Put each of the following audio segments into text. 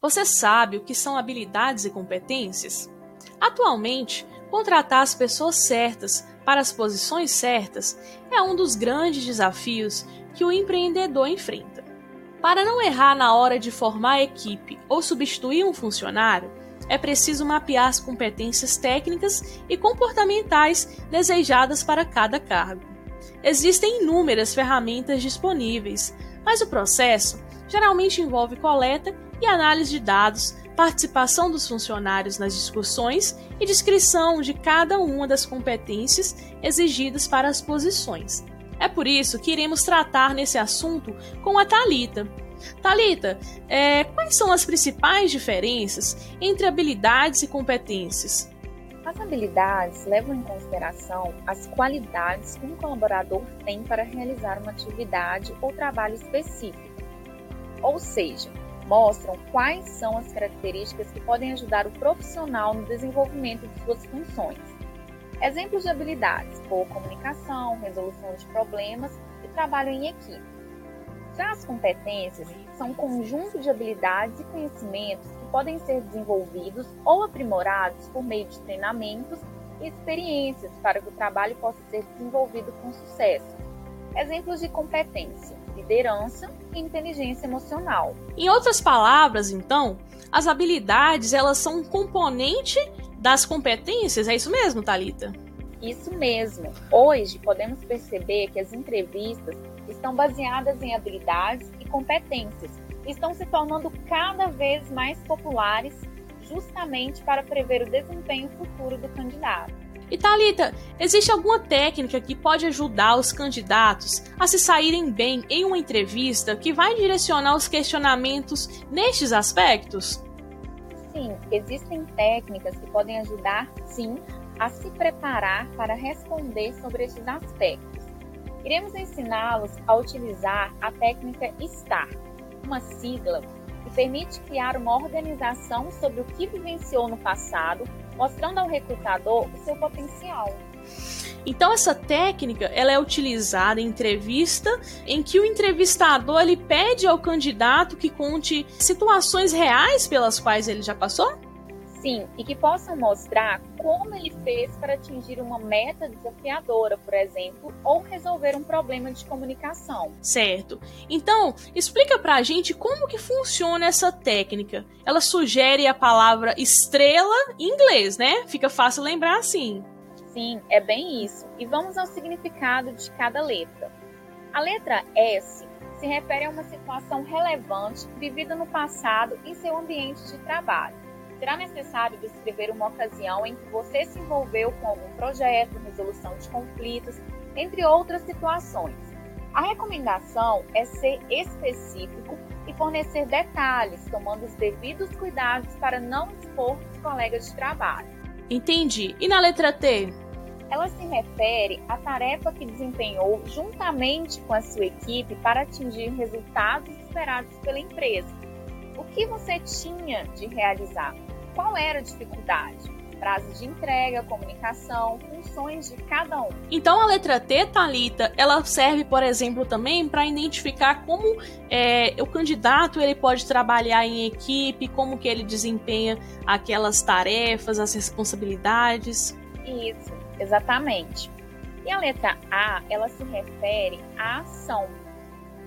Você sabe o que são habilidades e competências? Atualmente, contratar as pessoas certas para as posições certas é um dos grandes desafios que o empreendedor enfrenta. Para não errar na hora de formar a equipe ou substituir um funcionário, é preciso mapear as competências técnicas e comportamentais desejadas para cada cargo. Existem inúmeras ferramentas disponíveis, mas o processo geralmente envolve coleta e análise de dados, participação dos funcionários nas discussões e descrição de cada uma das competências exigidas para as posições. É por isso que iremos tratar nesse assunto com a Talita. Talita, é, quais são as principais diferenças entre habilidades e competências? As habilidades levam em consideração as qualidades que um colaborador tem para realizar uma atividade ou trabalho específico. Ou seja, mostram quais são as características que podem ajudar o profissional no desenvolvimento de suas funções. Exemplos de habilidades: boa comunicação, resolução de problemas e trabalho em equipe. Já as competências são um conjunto de habilidades e conhecimentos podem ser desenvolvidos ou aprimorados por meio de treinamentos e experiências para que o trabalho possa ser desenvolvido com sucesso. Exemplos de competência: liderança e inteligência emocional. Em outras palavras, então, as habilidades elas são um componente das competências, é isso mesmo, Talita? Isso mesmo. Hoje podemos perceber que as entrevistas estão baseadas em habilidades e competências, estão se tornando cada vez mais populares justamente para prever o desempenho futuro do candidato. E Talita, existe alguma técnica que pode ajudar os candidatos a se saírem bem em uma entrevista que vai direcionar os questionamentos nestes aspectos? Sim, existem técnicas que podem ajudar, sim, a se preparar para responder sobre esses aspectos. Iremos ensiná-los a utilizar a técnica STAR, uma sigla que permite criar uma organização sobre o que vivenciou no passado mostrando ao recrutador o seu potencial. Então essa técnica ela é utilizada em entrevista em que o entrevistador ele pede ao candidato que conte situações reais pelas quais ele já passou? Sim, e que possam mostrar como ele fez para atingir uma meta desafiadora, por exemplo, ou resolver um problema de comunicação. Certo. Então, explica pra gente como que funciona essa técnica. Ela sugere a palavra estrela em inglês, né? Fica fácil lembrar assim. Sim, é bem isso. E vamos ao significado de cada letra. A letra S se refere a uma situação relevante vivida no passado em seu ambiente de trabalho será necessário descrever uma ocasião em que você se envolveu com algum projeto, resolução de conflitos, entre outras situações. A recomendação é ser específico e fornecer detalhes, tomando os devidos cuidados para não expor os colegas de trabalho. Entendi. E na letra T? Ela se refere à tarefa que desempenhou juntamente com a sua equipe para atingir resultados esperados pela empresa. O que você tinha de realizar? Qual era a dificuldade, prazos de entrega, comunicação, funções de cada um. Então a letra T, Talita, ela serve, por exemplo, também para identificar como é, o candidato ele pode trabalhar em equipe, como que ele desempenha aquelas tarefas, as responsabilidades. Isso, exatamente. E a letra A, ela se refere à ação.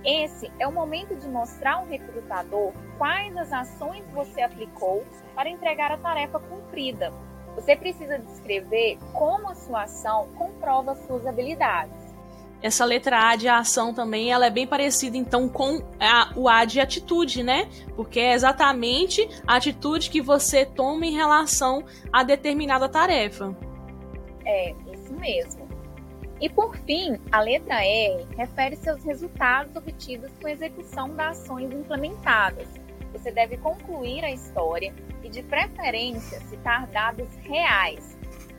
Esse é o momento de mostrar ao recrutador quais as ações você aplicou para entregar a tarefa cumprida. Você precisa descrever como a sua ação comprova suas habilidades. Essa letra A de ação também, ela é bem parecida então com a, o A de atitude, né? Porque é exatamente a atitude que você toma em relação a determinada tarefa. É, isso mesmo. E por fim, a letra R refere-se aos resultados obtidos com execução das ações implementadas. Você deve concluir a história e, de preferência, citar dados reais.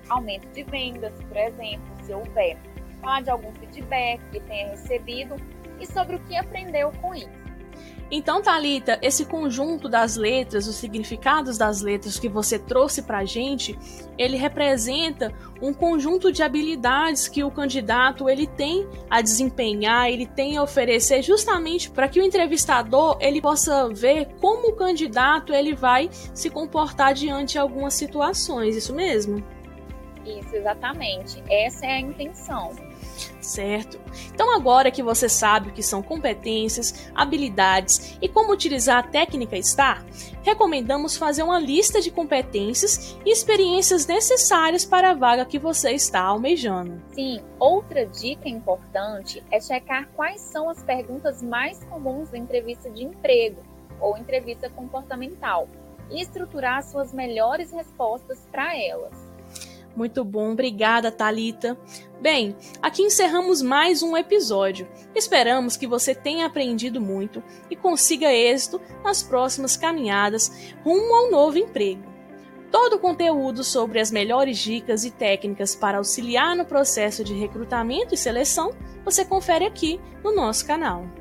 Aumento de vendas, por exemplo, se houver. Falar de algum feedback que tenha recebido e sobre o que aprendeu com isso. Então, Talita, esse conjunto das letras, os significados das letras que você trouxe para a gente, ele representa um conjunto de habilidades que o candidato ele tem a desempenhar, ele tem a oferecer, justamente para que o entrevistador ele possa ver como o candidato ele vai se comportar diante de algumas situações. Isso mesmo? Isso, exatamente. Essa é a intenção. Certo. Então, agora que você sabe o que são competências, habilidades e como utilizar a técnica STAR, recomendamos fazer uma lista de competências e experiências necessárias para a vaga que você está almejando. Sim, outra dica importante é checar quais são as perguntas mais comuns da entrevista de emprego ou entrevista comportamental e estruturar suas melhores respostas para elas. Muito bom, obrigada, Talita. Bem, aqui encerramos mais um episódio. Esperamos que você tenha aprendido muito e consiga êxito nas próximas caminhadas rumo ao novo emprego. Todo o conteúdo sobre as melhores dicas e técnicas para auxiliar no processo de recrutamento e seleção você confere aqui no nosso canal.